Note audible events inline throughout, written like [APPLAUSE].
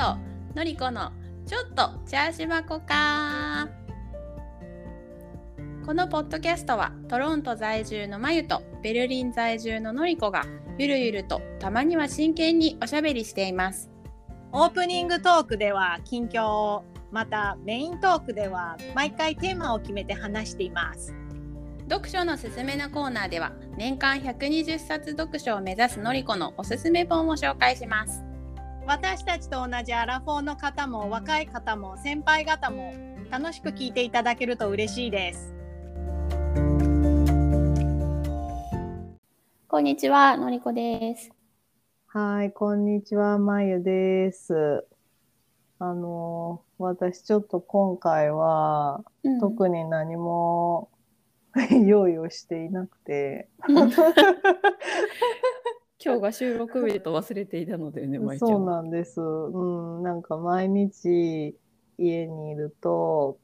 とのりこのちょっとチャーシュバコか。このポッドキャストはトロント在住のまゆとベルリン在住ののりこがゆるゆるとたまには真剣におしゃべりしています。オープニングトークでは近況をまたメイントークでは毎回テーマを決めて話しています。読書のすすめのコーナーでは年間120冊読書を目指すのりこのおすすめ本を紹介します私たちと同じアラフォーの方も若い方も先輩方も楽しく聞いていただけると嬉しいです。こんにちはのりこです。はい、こんにちは、まゆです。あの、私ちょっと今回は、特に何も [LAUGHS] 用意をしていなくて、う [LAUGHS] ん今日が収録日と忘れていたのでね、まいちゃんそうなんです。うん、なんか毎日家にいると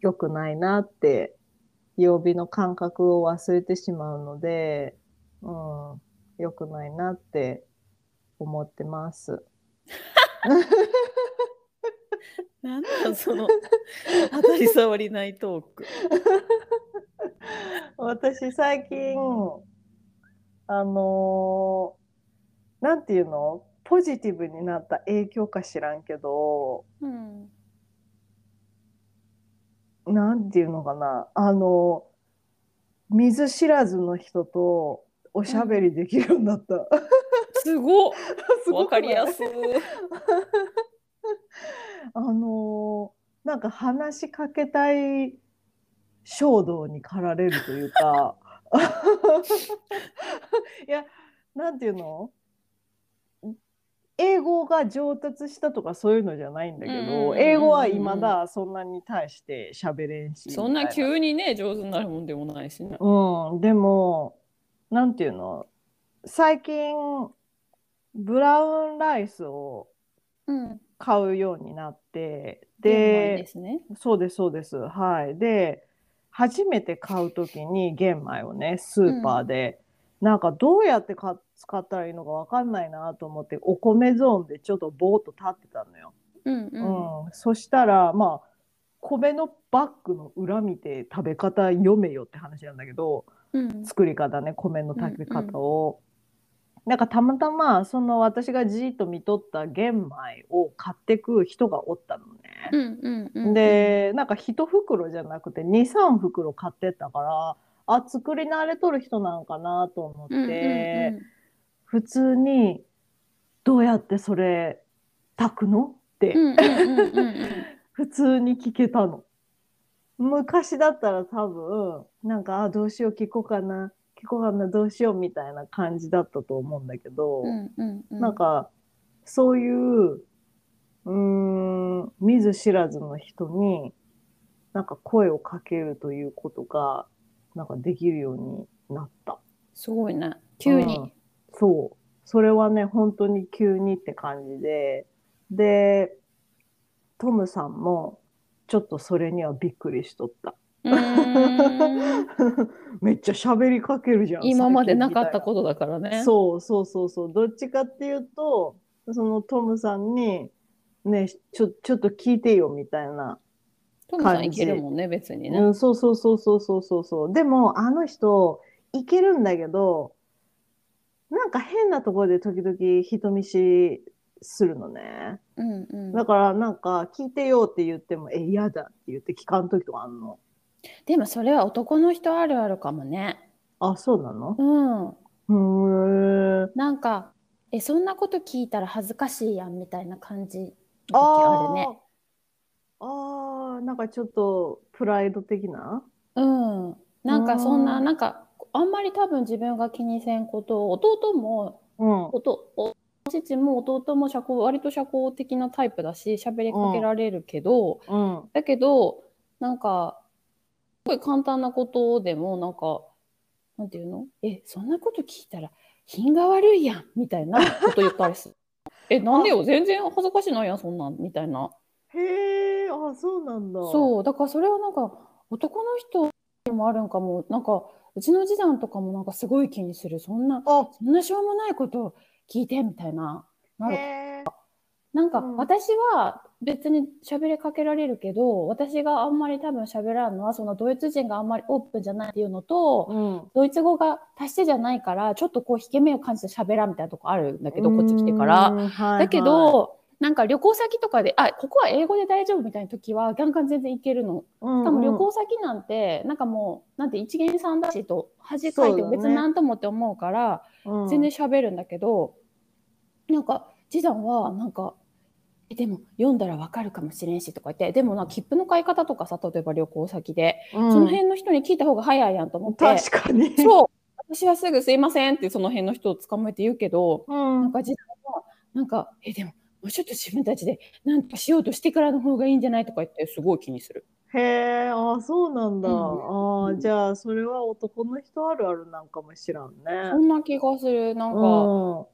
良くないなって、曜日の感覚を忘れてしまうので、うん、良くないなって思ってます。なんだその当たり障りないトーク。[LAUGHS] 私最近、あのーなんていうの？ポジティブになった影響か知らんけど、うん。なんていうのかな？あの、見ず知らずの人とおしゃべりできるようになった。すごっ。[LAUGHS] すごわくない？かりやすい。[LAUGHS] あのーなんか話しかけたい衝動に駆られるというか [LAUGHS] いやなんていうの？英語が上達したとかそういうのじゃないんだけうんうんうんうんど英語は未だそんなに対して喋れんしそんな急にね上手になるもんでもないしね。うん、でも、なんていうの、最近、ブラウンライスをうん。買うようになって、でで、すね。そうです、そうです。はい。で、初めて買うときに玄米をね、スーパーで、なんかどうやってか使ったらいいのかわかんないなと思って、お米ゾーンでちょっとぼーっと立ってたのよ。うんう。うんん、そしたらまあ米のバッグの裏見て食べ方読めよって話なんだけどうん。作り方ね米の炊き方を、なんかたまたまその私がじーっと見とった玄米を買ってく人がおったのね。うんうんうん。でなんか1袋じゃなくて23袋買ってったからあ作り慣れとる人なんかなと思って、うんうんうん普通に「どうやってそれ炊くの?」って。普通に聞けたの。昔だったら多分なんかあどうしよう聞こうかな聞こうかなどうしようみたいな感じだったと思うんだけど、うんうんうん。なんかそういううーん見ず知らずの人になんか声をかけるということがなんかできるようになった。すごいね。急に。うんそう。それはね、本当に急にって感じで。で、トムさんも、ちょっとそれにはびっくりしとった。めっちゃ喋りかけるじゃん。今までなかったとことだからね。そうそうそうそう。どっちかっていうと、そのトムさんに、ね、ちょ、ちょっと聞いてよみたいな。トムさんいけるもんね、別にね。うん、そうそうそうそうそうそうそう。でも、あの人、いけるんだけど、なんか変なところで時々人見知りするのね。うんうんだからなんか聞いてよって言っても、え、嫌だって言って聞かん時とかあんの。でもそれは男の人あるあるかもね。あ、そうなの？うん。うーん。なんか、え、そんなこと聞いたら恥ずかしいやんみたいな感じの時あるね。あーあー、なんかちょっとプライド的な？うん。なんかそんな、うんなんか、あんまり多分自分が気にせんことを、弟も、うん。おとお父も弟も社交、割と社交的なタイプだし、喋りかけられるけど、うん。だけど、なんか、すごい簡単なことでも、なんか、なんていうの？え、そんなこと聞いたら品が悪いやんみたいなこと言ったりする。[LAUGHS] え、なんでよ？全然恥ずかしいないやん、そんなんみたいな。へえ、あ、そうなんだ。そう、だからそれはなんか、男の人にもあるんかも、なんか、うちの次男とかもなんかすごい気にする。そんな、あ、そんなしょうもないこと聞いてみたいな。なる。なんかうん私は別に喋りかけられるけど、私があんまり多分喋らんのは、そのドイツ人があんまりオープンじゃないっていうのと、うん。ドイツ語が達してじゃないから、ちょっとこう引け目を感じて喋らんみたいなとこあるんだけど、こっち来てから。うん。はいだけど、なんか旅行先とかで、あ、ここは英語で大丈夫みたいな時は、ガンガン全然いけるの。はい、しかも旅行先なんて、なんかもう、なんて一元さんだしと、恥かいても別になんともって思うから、うん全然喋るんだけど、なんか、次男は、なんか、えでも読んだらわかるかもしれんしとか言って、でもな、切符の買い方とかさ、例えば旅行先で、うんその辺の人に聞いた方が早いやんと思って、確かに。そう、私はすぐすいませんってその辺の人を捕まえて言うけど、うん。なんか次男は、なんか、え、でも、もうちょっと自分たちで何とかしようとしてからの方がいいんじゃない？とか言って、すごい気にする。へえ、ああ、そうなんだ。うんああ、じゃあ、それは男の人あるあるなんかもしらんね。そんな気がする。なんか、うん。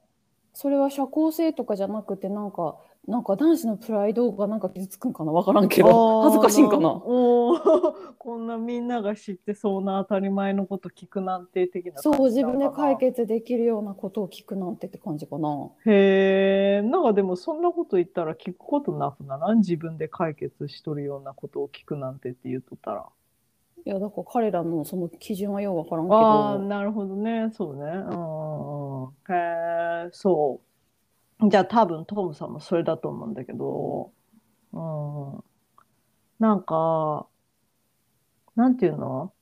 それは社交性とかじゃなくて、なんか、なんか男子のプライドがなんか傷つくんかな？わからんけど、恥ずかしいんかな？[LAUGHS] こんなみんなが知ってそうな当たり前のこと聞くなんて的なそう、自分で解決できるようなことを聞くなんてって感じかな。へえ、なんかでもそんなこと言ったら聞くことなくならん？自分で解決しとるようなことを聞くなんてって言うとったら。いや、だから彼らのその基準はようわからんけああ、ど、なるほどね。そうね。うん。へえ、そう。じゃあ多分トムさんもそれだと思うんだけど、うん。なんか、なんていうの？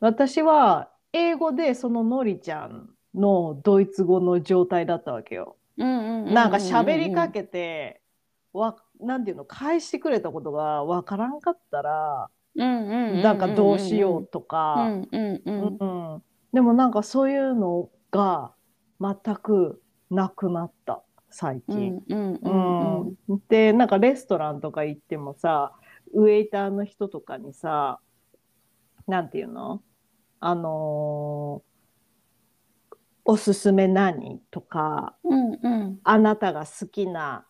私は英語でそののりちゃんのドイツ語の状態だったわけよ。なんか喋りかけて、わ、なんていうの返してくれたことがわからんかったら、なんかどうしようとうか、んうんうん。うん、でもなんかそういうのが全くなくなった最うん近。でなんかレストランとか行ってもさウェイターの人とかにさなんていうの？あのーおすすめ何とかうんうんあなたが好きな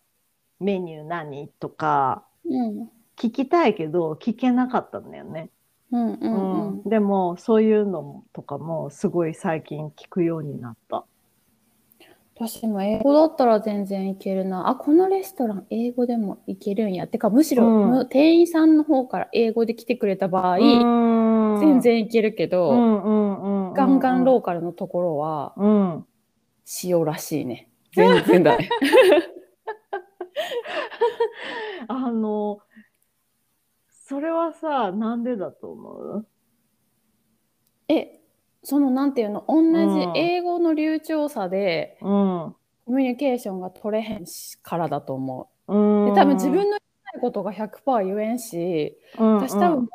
メニュー何とかうん聞きたいけど聞けなかったんだよね。うんうんうんうん、でもそういうのとかもすごい最近聞くようになった。私も英語だったら全然いけるな。あ、このレストラン英語でもいけるんや。てか、むしろ、うんむ店員さんの方から英語で来てくれた場合、全全然いけるけど、うんうんうんうんガンガンローカルのところはうん。塩らしいね。全然だね。[LAUGHS] あのそれはさなんでだと思う？え、そのなんていうの、同じうん英語の流暢さでうん。コミュニケーションが取れへんしからだと思うんう。で、多分自分の言いたいことが100%言えんし、私多分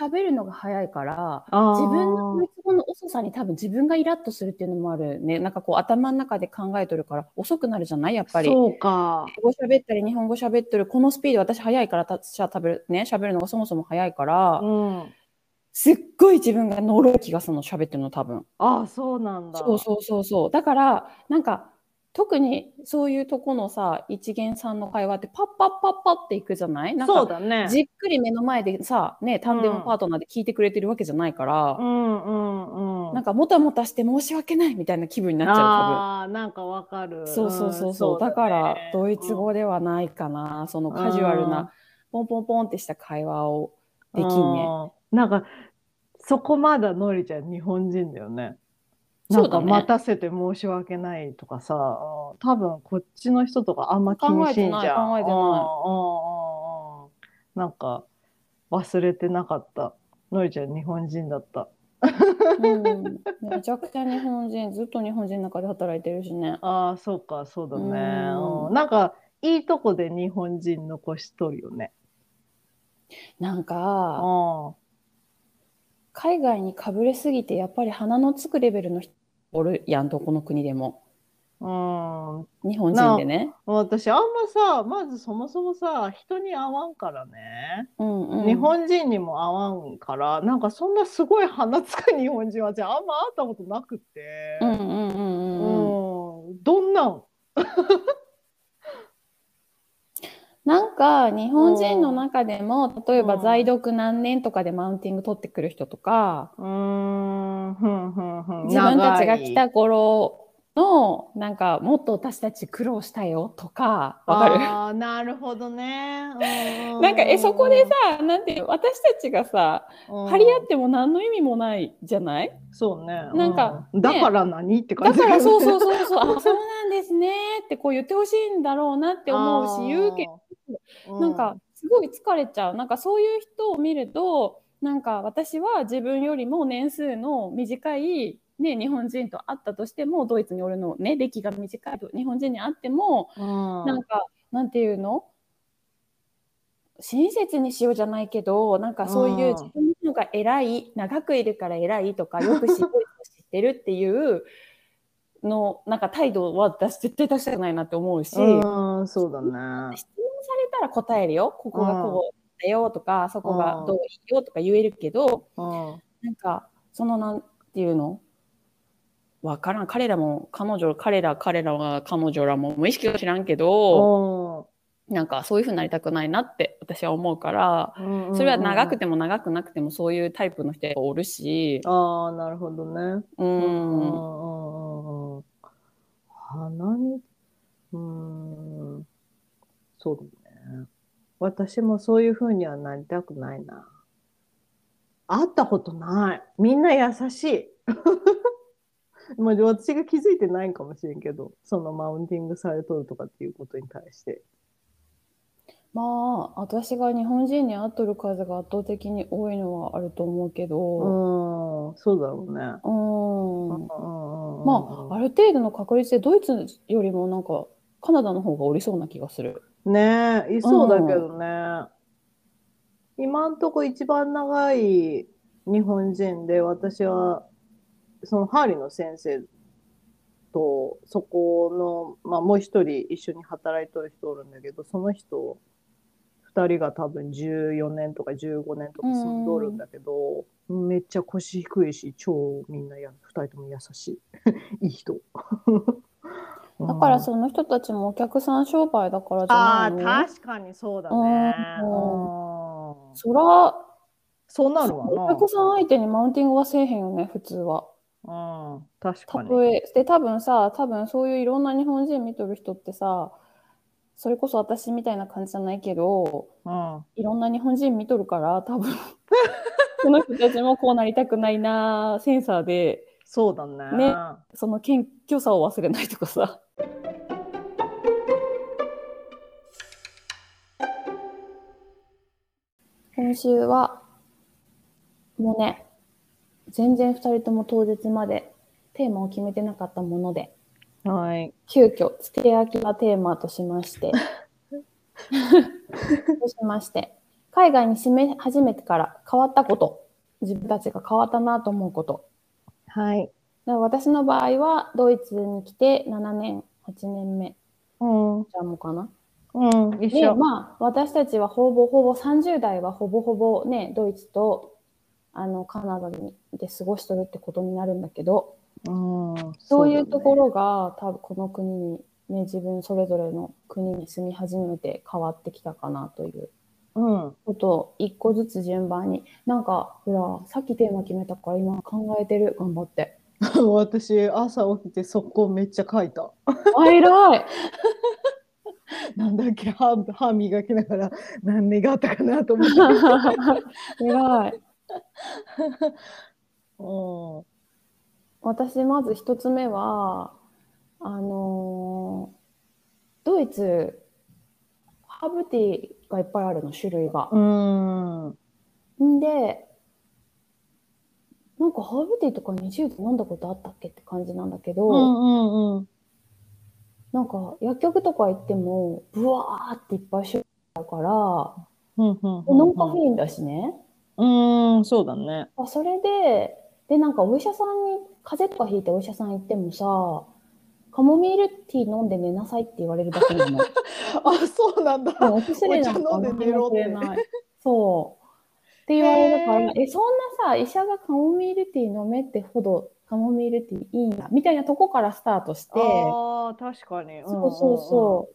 喋るのが早いから、自分のドイツ語の遅さに多分自分がイラッとするっていうのもあるね。なんかこう頭の中で考えとるから遅くなるじゃない？やっぱり。そうか。英語喋ったり日本語喋ってるこのスピード私早いから私は食べるね喋るのがそもそも早いから、うん。すっごい自分がノロ気がするの喋ってるの多分。ああそうなんだ。そうそうそうそう。だからなんか特にそういうとこのさ一元さんの会話ってパッパッパッパっていくじゃない？なんかそうだね。じっくり目の前でさねタンデムパートナーで聞いてくれてるわけじゃないから。うんうんうん。なんかもたもたして申し訳ないみたいな気分になっちゃうああなんかわかる。多分。そうそうそうそう。だからドイツ語ではないかな。そのカジュアルなポンポンポンってした会話をできんね。うんなんかそこまだのりちゃん日本人だよね。なんか待たせて申し訳ないとかさ、うん多分こっちの人とかあんま気にしんじゃん。考えてない考えてないなんか忘れてなかった。のりちゃん日本人だった。うん、めちゃくちゃ日本人、ずっと日本人の中で働いてるしね。ああそうかそうだね。うんうんなんかいいとこで日本人残しとるよね。なんうか、ん海外にかぶれすぎて、やっぱり鼻のつくレベルの人おるやんと、この国でも。うん、日本人でね。私あんまさまずそもそもさ人に会わんからね、うんうん、日本人にも会わんからなんかそんなすごい鼻つく日本人はじゃああんま会ったことなくって、うんうんうんうんうん。うんどんなん？なんか、日本人の中でも、例えばうん。在読何年とかでマウンティング取ってくる人とか、うーん。自分たちが来た頃の、なんか、もっと私たち苦労したよとか、わかる？ああ、なるほどね。うんなんか、え、そこでさ、なんて私たちがさ、うん。張り合っても何の意味もないじゃない？そうね。なんかうん。だから何って感じだからそうそうそうそう、あ、そうなんですねってこう言ってほしいんだろうなって思うし、言うけど、どなんか、すごい疲れちゃう。なんかそういう人を見ると、なんか私は自分よりも年数の短い、ね、日本人と会ったとしても、ドイツにおるのね、歴が短い日本人に会っても、うん、なんか、なんていうの？親切にしようじゃないけど、なんかそういううん自分の方が偉い、長くいるから偉いとか、よく知ってる知ってるっていうの、なんか態度は私絶対出したくないなって思うし、うん、そうだね。質問されたら答えるよ。ここがこうだよとか、そこがどういいよとか言えるけど、うん。なんか、そのなんていうの？わからん。彼らも、彼女、彼ら、彼らは、彼女らも無意識は知らんけど、なんかそういう風になりたくないなって私は思うから、うんそれは長くても長くなくてもそういうタイプの人がおるし、ああ、なるほどね。ううんうんん、うんうん。鼻に、うん、そうだね。私もそういう風にはなりたくないな。会ったことない。みんな優しい。[LAUGHS] まあ、私が気づいてないんかもしれんけど、そのマウンティングされとるとかっていうことに対して。まあ、私が日本人に会っとる数が圧倒的に多いのはあると思うけうど、ん、そうだろうね。うん、うんまあ、ある程度の確率でドイツよりもなんかカナダの方がおりそうな気がする。ねえ、いそうだけどね。今んとこ一番長い日本人で、私は、そのハーリーの先生と、そこの、まあもう一人一緒に働いとる人おるんだけど、その人、二人が多分14年とか15年とか住んどるんだけど、めっちゃ腰低いし、超みんなや、二人とも優しい。[LAUGHS] いい人。[LAUGHS] だからその人たちもお客さん商売だからじああ、ゃないの？確かにそうだね。うんうんそら、そうなるわな。お客さん相手にマウンティングはせえへんよね、普通は。うん、確かに。で、多分さ、多分そういういろんな日本人見とる人ってさ、それこそ私みたいな感じじゃないけど、うん、いろんな日本人見とるから、多分 [LAUGHS] その人たちもこうなりたくないな、センサーで、そうだね。ねその謙虚さを忘れないとかさ。今週は、もうね、全然2人とも当日までテーマを決めてなかったもので、はい。急遽、付け焼きがテーマとしまして、としまして、海外に住め始めてから変わったこと、自分たちが変わったなと思うこと、はい。だから私の場合は、ドイツに来て7年、8年目、うん、じゃあもうかな。うん、一で、緒。まあ、私たちはほぼほぼ30代はほぼほぼね、ドイツとあのカナダにで過ごしとるってことになるんだけど、うん、そういうところ。ろが多分この国に、ね、自分それぞれの国に住み始めて変わってきたかなといううん。ことを一個ずつ順番に、なんか、ほら、さっきテーマ決めたから今考えてる、頑張って。[LAUGHS] 私、朝起きて速攻めっちゃ書いた。あ、偉い [LAUGHS] なんだっけ、歯、歯磨きながら何があったかなと思って。[LAUGHS] 偉い。[LAUGHS] うん。私、まず一つ目は、あのードイツ、ハーブティーがいっぱいあるの、種類が。うん。んで、なんかハーブティーとか20で飲んだことあったっけって感じなんだけど、うんうんうん。なんか薬局とか行っても、ブワーっていっぱい種類あるから、うんうんノンカフェインだしね。うん、そうだね。あそれで、で、なんかお医者さんに、風邪とかひいてお医者さん行ってもさ、カモミールティー飲んで寝なさいって言われるだけなの。[LAUGHS] あ、そうなんだ。お薬なんかお茶飲んで寝ろって飲めない。そう。って言われるから、え、そんなさ、医者がカモミールティー飲めってほど、カモミールティーいいんだ、みたいなとこからスタートして、ああ、確かに。そうそうそう。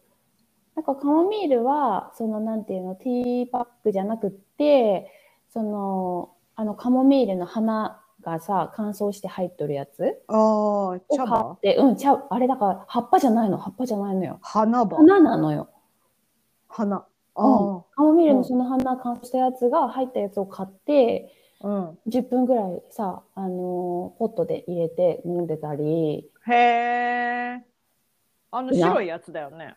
なんかカモミールは、そのなんていうの、ティーパックじゃなくって、その、あのカモミールの花がさ、乾燥して入っとるやつ？ああ、を買って、うん、茶あれだから葉っぱじゃないの、葉っぱじゃないのよ。花葉花なのよ。花。あカモミールうんのその花乾燥したやつが入ったやつを買って、あ、うん。10分ぐらいさ、あのーポットで入れて飲んでたり、へえ。あの白いやつだよね。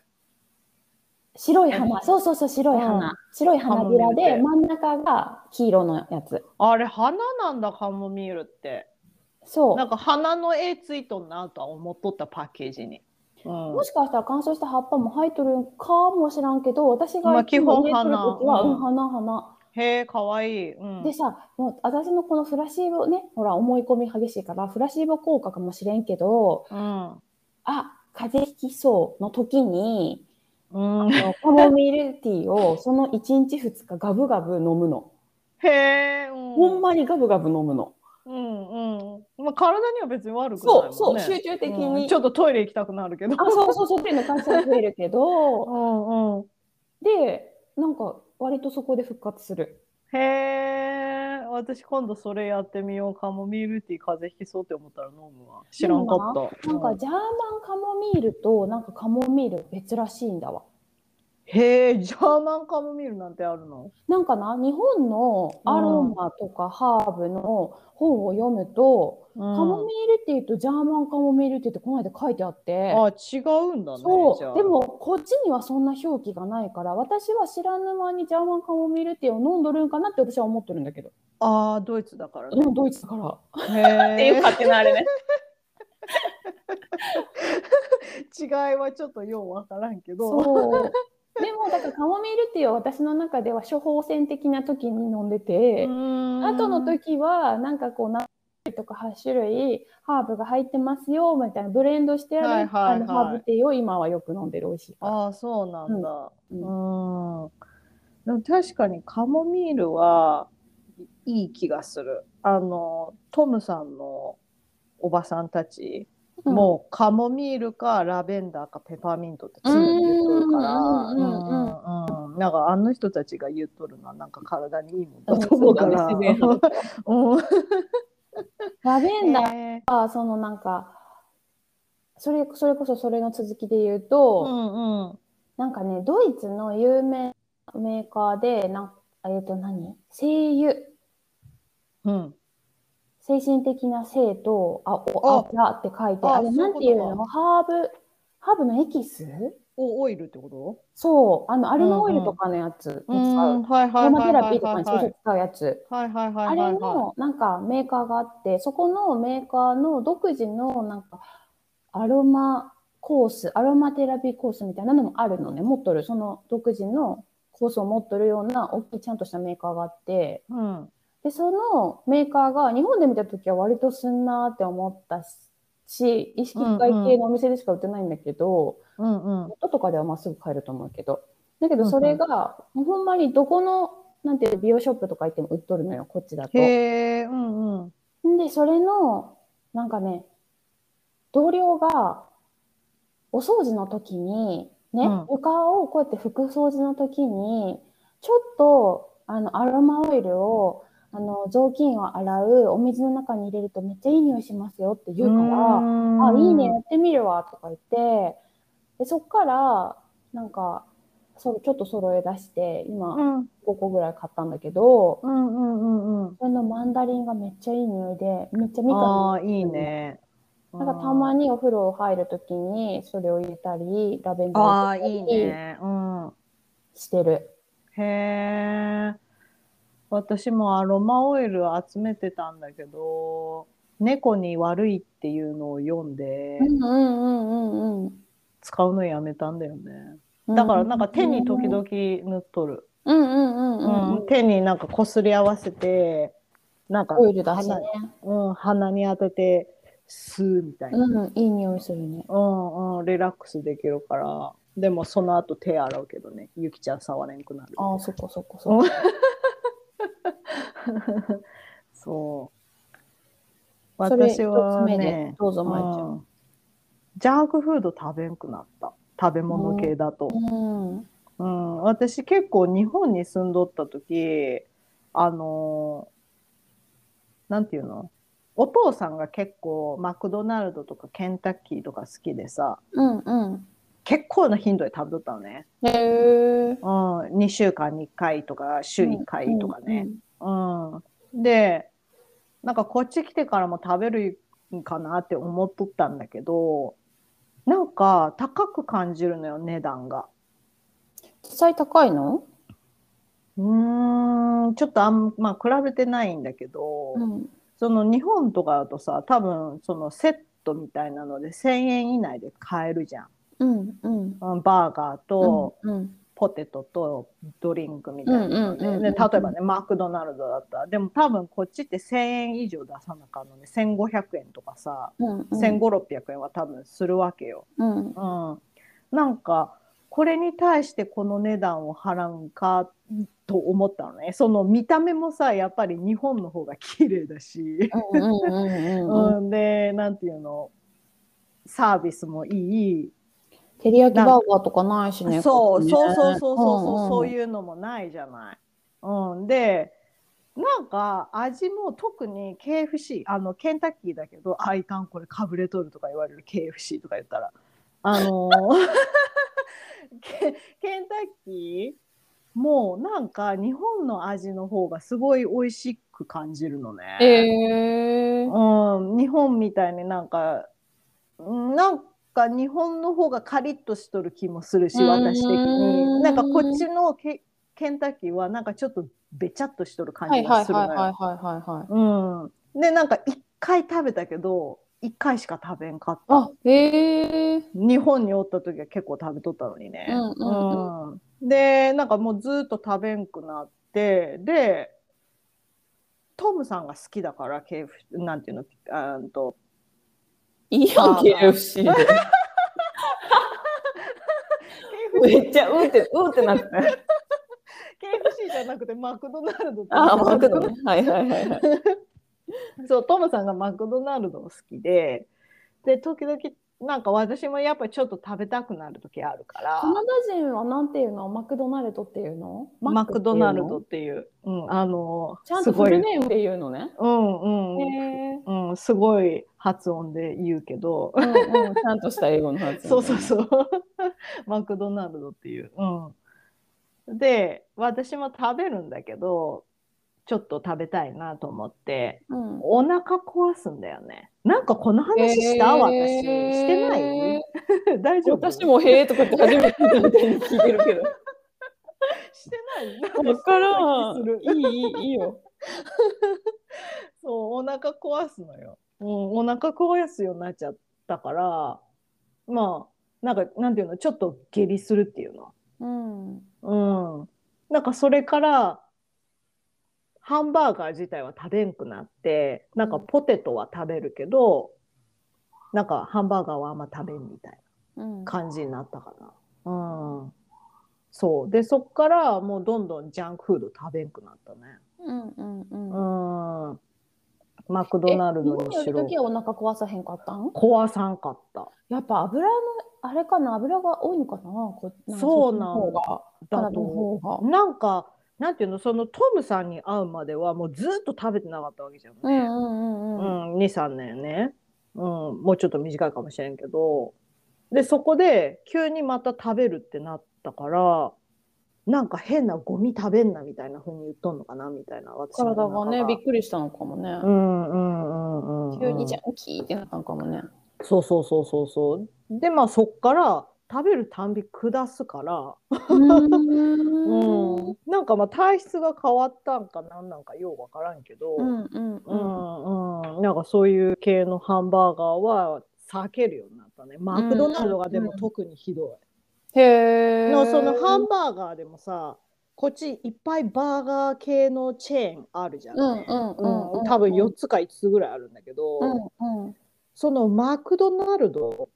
白い花、そうそうそう、白い花。うん白い花びらで、真ん中が黄色のやつ。あれ、花なんだ、カモミールって。そう。なんか花の絵ついとんなとは思っとったパッケージに。うんもしかしたら乾燥した葉っぱも入っとるかもしらんけど、私が基本入れとる時は、花うん、花、花。へえ、かわいい。うん。でさ、もう私のこのフラシーボね、ほら、思い込み激しいから、フラシーボ効果かもしれんけど、うん。あ、風邪ひきそうの時に、うん、カモミールティーをその1日2日ガブガブ飲むの。へえ、うん。ほんまにガブガブ飲むの。うんうん。まあ、体には別に悪くないね。そう、そう、集中的うんに。ちょっとトイレ行きたくなるけど。あ、そうそう、そうっていうの感謝増えるけど、[LAUGHS] うんうん。で、なんか割とそこで復活する。へえ、私今度それやってみよう。カモミールティー風邪ひきそうって思ったら飲むわ。知らんかった。なんかジャーマンカモミールとなんかカモミール別らしいんだわ。へえ、ジャーマンカモミールなんてあるの？なんかな、日本のアロマとかハーブの本を読むと、カモミールティーとジャーマンカモミールティーってこの間書いてあって、あ、違うんだね。じゃあそう、でもこっちにはそんな表記がないから、私は知らぬ間にジャーマンカモミールティーを飲んどるんかなって私は思ってるんだけど。ああ、ドイツだからね。うん、ドイツだから。へっていう勝手なあれね。[LAUGHS] 違いはちょっとようわからんけど。そう。でも、だからカモミールティーは私の中では処方箋的な時に飲んでて、あ後の時はなんかこう何種類とか8種類ハーブが入ってますよみたいなブレンドしてある、はいはいはいあのハーブティーを今はよく飲んでる美味しい。ああ、そうなんだ。ううんん。でも確かにカモミールはいい気がする。あの、トムさんのおばさんたち、うんもうカモミールかラベンダーかペパーミントって常に言っとるから、なんかあの人たちが言っとるのはなんか体にいいもんだと思うから。ラベンダー [LAUGHS] はそのなんかそれそれこそそれの続きで言うと、うんうん。なんかねドイツの有名なメーカーでなんえっ、と何？精油うん精神的な性とあおああって書いてああれなんていうの？ハーブハーブのエキス？おオイルってこと？そう。あのアルマオイルとかのやつ。う、うん。はいはいアロマテはいはい。ラピーとかにそうそう使うやつ、はいはいはい。あれのなんかメーカーがあってそこのメーカーの独自のなんかアロマコースアロマテラピーコースみたいなのもあるのね。持っとる。その独自のコースを持っとるような大きいちゃんとしたメーカーがあって。うんでそのメーカーが日本で見た時は割とすんなーって思ったし意識外系のお店でしか売ってないんだけど、うんうん。ネットとかではまっすぐ買えると思うけど。だけどそれが、ほんまにどこのなんていうの美容ショップとか行っても売っとるのよこっちだと。へえうんうん。で、それの、なんかね、同僚が、お掃除の時に、ね、うん。床をこうやって拭く掃除の時に、ちょっと、あの、アロマオイルを、あの、雑巾を洗うお水の中に入れるとめっちゃいい匂いしますよって言うから、あ、いいね、やってみるわ、とか言って、で、そっから、なんか、そう、ちょっと揃え出して、今、うん。5個ぐらい買ったんだけど、うんうんうんうん。それのマンダリンがめっちゃいい匂いで、めっちゃみかんああいいね。なんかたまにお風呂入るときにそれを入れたり、ラベンダーああを入れたりいいね。うん。してる。へえ私もアロマオイル集めてたんだけど猫に悪いっていうのを読んでうんうんうんうんうん。使うのやめたんだよね。だからなんか手に時々塗っとる、うんうんうん手になんかこすり合わせてなんかオイルだしね。鼻,、うん、鼻に当てて吸うみたいな、うん、いい匂いするね。うんうんリラックスできるから。でもその後手洗うけどね。ゆきちゃん触れんくなる。ああ、そっかそっかそっか。[LAUGHS] [LAUGHS] そう私はねどうぞまいちゃんうんジャンクフード食べんくなった食べ物系だと、うん。うん、私結構日本に住んどった時あのーなんていうの？お父さんが結構マクドナルドとかケンタッキーとか好きでさ、うんうん。結構な頻度で食べとったのね。へえ。うん、2週間に1回とか週1回とかね。うんで、なんかこっち来てからも食べるんかなって思っとったんだけど、なんか高く感じるのよ、値段が。実際高いの？うーん、ちょっとあんまあ比べてないんだけど、うん。その日本とかだとさ、多分そのセットみたいなので1000円以内で買えるじゃん。うんうん。うんバーガーとうんポテトとドリンクみたいなので、うんうん例えばね、マクドナルドだったら、でも多分こっちって1000円以上出さなかんので、1500円とかさ、うんうん。1500、600円は多分するわけよ。うん。うん。なんか、これに対してこの値段を払うんかと思ったのね。その見た目もさ、やっぱり日本の方が綺麗だし、で、なんていうの、サービスもいい。照り焼きバーガーとかないしね。そう、そうそうそうそうそう、んんそういうのもないじゃない。うん、で、なんか味も特に KFC、あの、ケンタッキーだけど、あ、いかん、これかぶれとるとか言われる KFC とか言ったら、あの [LAUGHS] ケ、ケンタッキーもうなんか日本の味の方がすごい美味しく感じるのね。えー。うん、日本みたいになんか、うんなんか日本の方がカリッとしとる気もするし、うん私的に。なんかこっちのケケンタッキーはなんかちょっとべちゃっとしとる感じがするのよ。はいはいはいはいはい。うん。で、なんか一回食べたけど、一回しか食べんかった。あ、へえ。日本におった時は結構食べとったのにね。うんうんうんで、なんかもうずっと食べんくなって、で、トムさんが好きだから、KF、なんていうの、あーと、いいやん、KFC で。[LAUGHS] めっちゃ、うんって、うんってなって。KFC じゃなくてマクドナルドってあ、マクドね。はいはいはいはい。そう、トムさんがマクドナルド好きで、で、時々、なんか私もやっぱりちょっと食べたくなる時あるから、カナダ人はなんていうの？マクドナルドっていうの？マクドナルドっていう、うん、あの、ちゃんとフルネームで言うのね。うんうん。うん、すごい発音で言うけど、うんうん、ちゃんとした英語の発 [LAUGHS] そう音。そうそう。[LAUGHS] マクドナルドっていう。うん。で、私も食べるんだけど、ちょっと食べたいなと思って、うん。お腹壊すんだよね。なんかこの話した、私。してない？大丈夫？私もへえとかって初めて聞いてるけど。[LAUGHS] してない？わからん。いい、いい、いいよ。そう、お腹壊すのよ。うん、お腹壊すようになっちゃったから、まあ、なんか、なんていうの、ちょっと下痢するっていうの。うん。うん。なんかそれから、ハンバーガー自体は食べんくなって、なんかポテトは食べるけど、なんかハンバーガーはあんま食べんみたいうんな感じになったかな。うん。そう。で、そっからもうどんどんジャンクフード食べんくなったね。うんうんうん。うん。マクドナルドにしろ。る時はお腹壊さへんかったん？壊さんかった。やっぱ油の、あれかな？油が多いのかな？こなそうなんそっちの方が。カナだ。なんか、なんていうの、そのトムさんに会うまではもうずっと食べてなかったわけじゃんね。うんうんうんうん。うん、2、3年ね。うん、もうちょっと短いかもしれんけど。で、そこで急にまた食べるってなったから、なんか変なゴミ食べんなみたいな風に言っとんのかなみたいな。体がね、びっくくりしたのかもね。うんうんうんうん。急にジャンキーってなったのかもね。そうそうそうそうそう。で、まあそっから食べるたんび下すから、うんうん、なんかまあ体質が変わったんかなんなんかようわからんけど、うんうんううん。んうん、なんかそういう系のハンバーガーは避けるようになったね。マクドナルドがでも特にひどい。へえ。のそのハンバーガーでもさ、こっちいっぱいバーガー系のチェーンあるじゃん。うんうんうんうん。多分4つか5つぐらいあるんだけど、うんうん。そのマクドナルド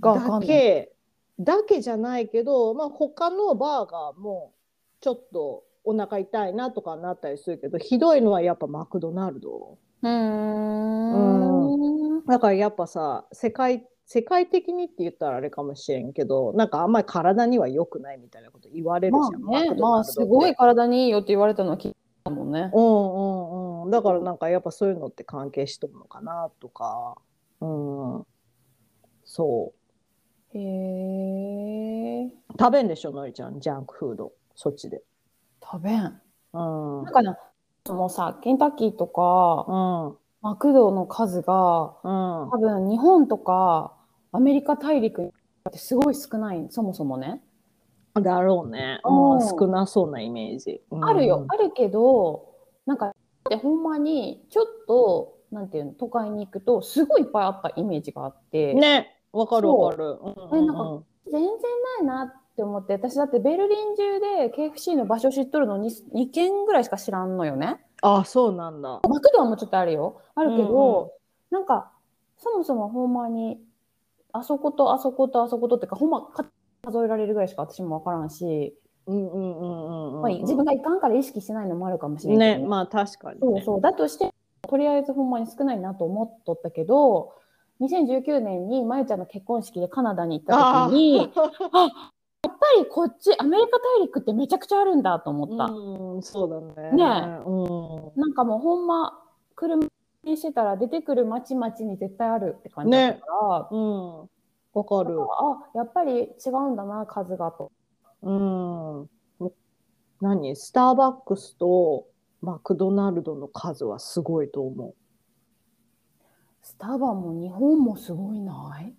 だけだけじゃないけど、まあ、他のバーガーもちょっとお腹痛いなとかなったりするけどひどいのはやっぱマクドナルド。うーん。だからやっぱさ世界世界的にって言ったらあれかもしれんけどなんかあんまり体には良くないみたいなこと言われるまじゃん、あねまあすごい体にいいよって言われたのは聞いたもんね。うんうんうん。うん、だからなんかやっぱそういうのって関係しとるのかなとか、うん、そへえ。う食べんでしょのりちゃんジャンクフードそっちで。食べん。うん、なんかな、もうさ、ケンタッキーとか、うんマクドの数が、うん多分日本とかアメリカ大陸ってすごい少ない、そもそもね。だろうね、うんうん、少なそうなイメージ。うんあるよ、あるけど、なんか、でほんまに、ちょっと、なんていうの、都会に行くと、すごいいっぱいあったイメージがあって、ねわかるわかる。うんえなんか全然ないなって思って、私だってベルリン中で KFC の場所知っとるのに2軒ぐらいしか知らんのよね。あそうなんだ。マクドはもうちょっとあるよ。あるけど、うんうんなんか、そもそもほんまに、あそことあそことあそことってか、ほんまか数えられるぐらいしか私もわからんし、うんうんうんうんうんまあ、自分がいかんから意識してないのもあるかもしれないねまあ確かに、ね。そうそう。だとして、とりあえずほんまに少ないなと思っとったけど、2019年にまゆちゃんの結婚式でカナダに行った時に、やっぱりこっち、アメリカ大陸ってめちゃくちゃあるんだと思った。うん、そうだね。ねうなんかもうほんま、車にしてたら出てくる町々に絶対あるって感じだから、ん。うん。わかる。あ、やっぱり違うんだな、数がと。うん。何？スターバックスとマクドナルドの数はすごいと思う。スタバも日本もすごいない？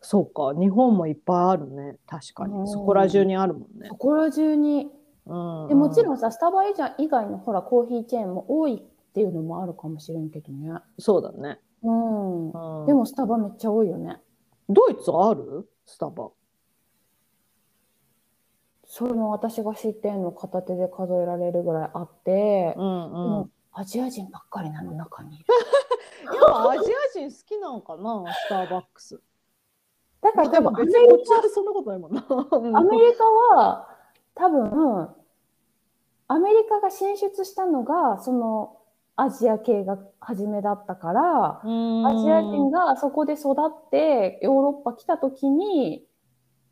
そうか、日本もいっぱいあるね。確かうんに。そこら中にあるもんねそ。こら中に。うん、でもちろんさ、スタバ以外のほらコーヒーチェーンも多いっていうのもあるかもしれんけどね。そうだね。うん。うん、でもスタバめっちゃ多いよね。ドイツある？スタバ。それも私が知ってんの片手で数えられるぐらいあって、うんうん。もうアジア人ばっかりなの中にいる。[LAUGHS] やっぱアジア人好きなのかなスターバックス。だから多分アメリちはそんなことないもんな。カ、アメリカは多分、アメリカが進出したのが、そのアジア系が初めだったから、アジア人がそこで育ってヨーロッパ来た時に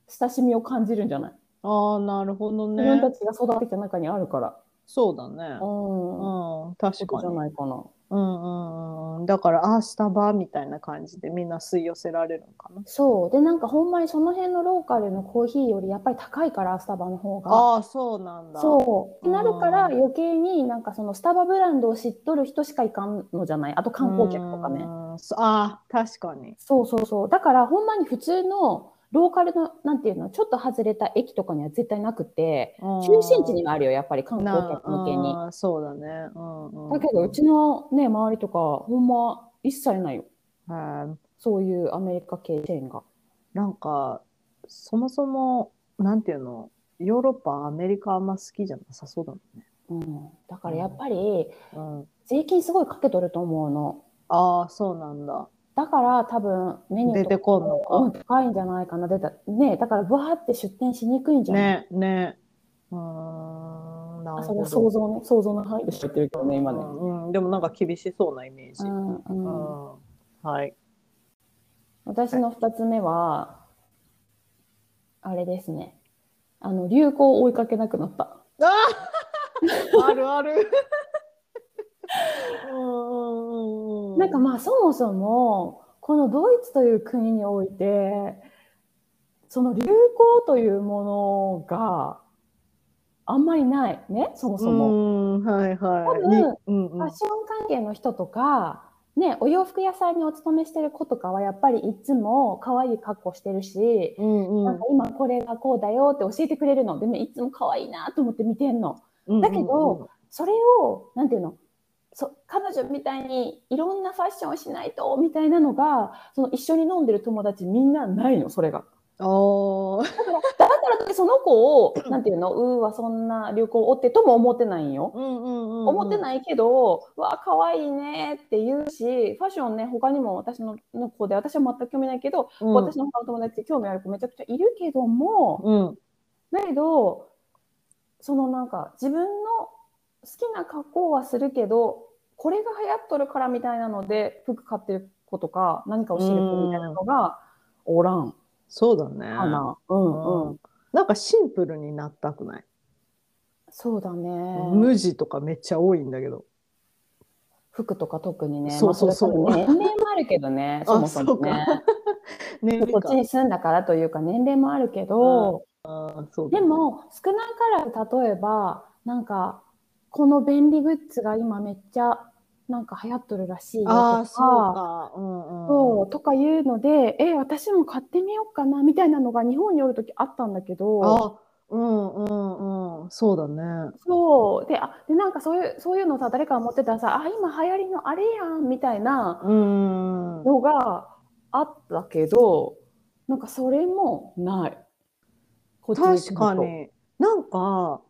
親しみを感じるんじゃない？ああ、なるほど自分たね。ちが育ってきた中にあるから。そうだねう。ん。うん、確ことじゃかに。ないかな。うんうんうん。だから、ああ、スタバみたいな感じでみんな吸い寄せられるのかな？そう。で、なんかほんまにその辺のローカルのコーヒーよりやっぱり高いから、スタバの方が。ああ、そうなんだ。そう。ってなるからうん余計になんかそのスタバブランドを知っとる人しか行かんのじゃない？あと観光客とかね。ああ、確かに。そうそうそう。だからほんまに普通のローカルの、なんていうの、ちょっと外れた駅とかには絶対なくて、中心地にはあるよ、やっぱり観光な客向けに。うんそうだね。うんうん、だけど、うちのね、周りとか、ほんま一切ないよ。はいそういうアメリカ系チェーンが。なんか、そもそも、なんていうの、ヨーロッパ、アメリカあんま好きじゃなさそうだもんね。うん。だからやっぱり、うん、税金すごいかけとると思うの。ああ、そうなんだ。だから多分メニューと出てこんのかうん、高いんじゃないかな。出た。ねだからバーって出店しにくいんじゃないね、ね。うーん、なるほど。想像ね、想像の範囲で知ってるけどね、今ね。うんうん、でもなんか厳しそうなイメージ。ううんんうん、はい。私の二つ目は、あれですね。あの、流行を追いかけなくなった。あ [LAUGHS] あるある。うんうんうんなんかまあそもそも、このドイツという国において、その流行というものがあんまりないね、そもそも。うん、はいはい。多分にうんうんファッション関係の人とか、ね、お洋服屋さんにお勤めしてる子とかはやっぱりいつも可愛い格好してるし、うんなんか今これがこうだよって教えてくれるの。でもいつも可愛いなと思って見てんの。うんだけど、それを、なんていうの、そ彼女みたいにいろんなファッションをしないとみたいなのが、その一緒に飲んでる友達みんなないの、それが。あー。だからってその子を、[CLEARS THROAT] なんていうの、うーわ、そんな流行を追ってとも思ってないんよ。うんうんうんうん。思ってないけど、うわ、可愛いねって言うし、ファッションね、他にも私のの子で、私は全く興味ないけど、うん。私の他の友達で興味ある子めちゃくちゃいるけども、うん。だけど、そのなんか自分の好きな格好はするけど、これが流行っとるからみたいなので、服買ってる子とか、何かをしてる子みたいなのがおらんそうだね。かな。うんうん。うんなんかシンプルになったくない、そうだね。無地とかめっちゃ多いんだけど。服とか特にね。そうそうそうまあれ多分年齢もあるけどね、[LAUGHS] そもそもね。ね [LAUGHS] こっちに住んだからというか年齢もあるけど、そうだでも少なからず例えば、なんか、この便利グッズが今めっちゃなんか流行っとるらしいよとか、ああ、そうか。うんうん。そうとかいうので、え、私も買ってみようかなみたいなのが日本におるときあったんだけど、あ、うんうんうん。そうだね。そう。で、あ、で、なんかそういう、そういうのさ、誰かが持ってたらさ、あ、今流行りのあれやんみたいなうん。のがあったけど、なんかそれもない。確か。に。なんか、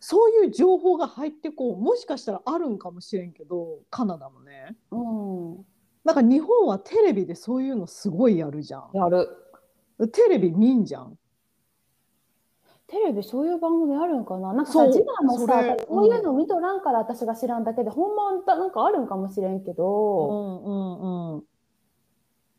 そういう情報が入ってこう、もしかしたらあるんかもしれんけど、カナダもね。うん。なんか日本はテレビでそういうのすごいやるじゃん。やる。テレビ見んじゃん。テレビそういう番組あるんかな？なんかさ、そう次男もさ、それこういうの見とらんから私が知らんだけで、ほんまはなんかあるんかもしれんけうど、んうんうん。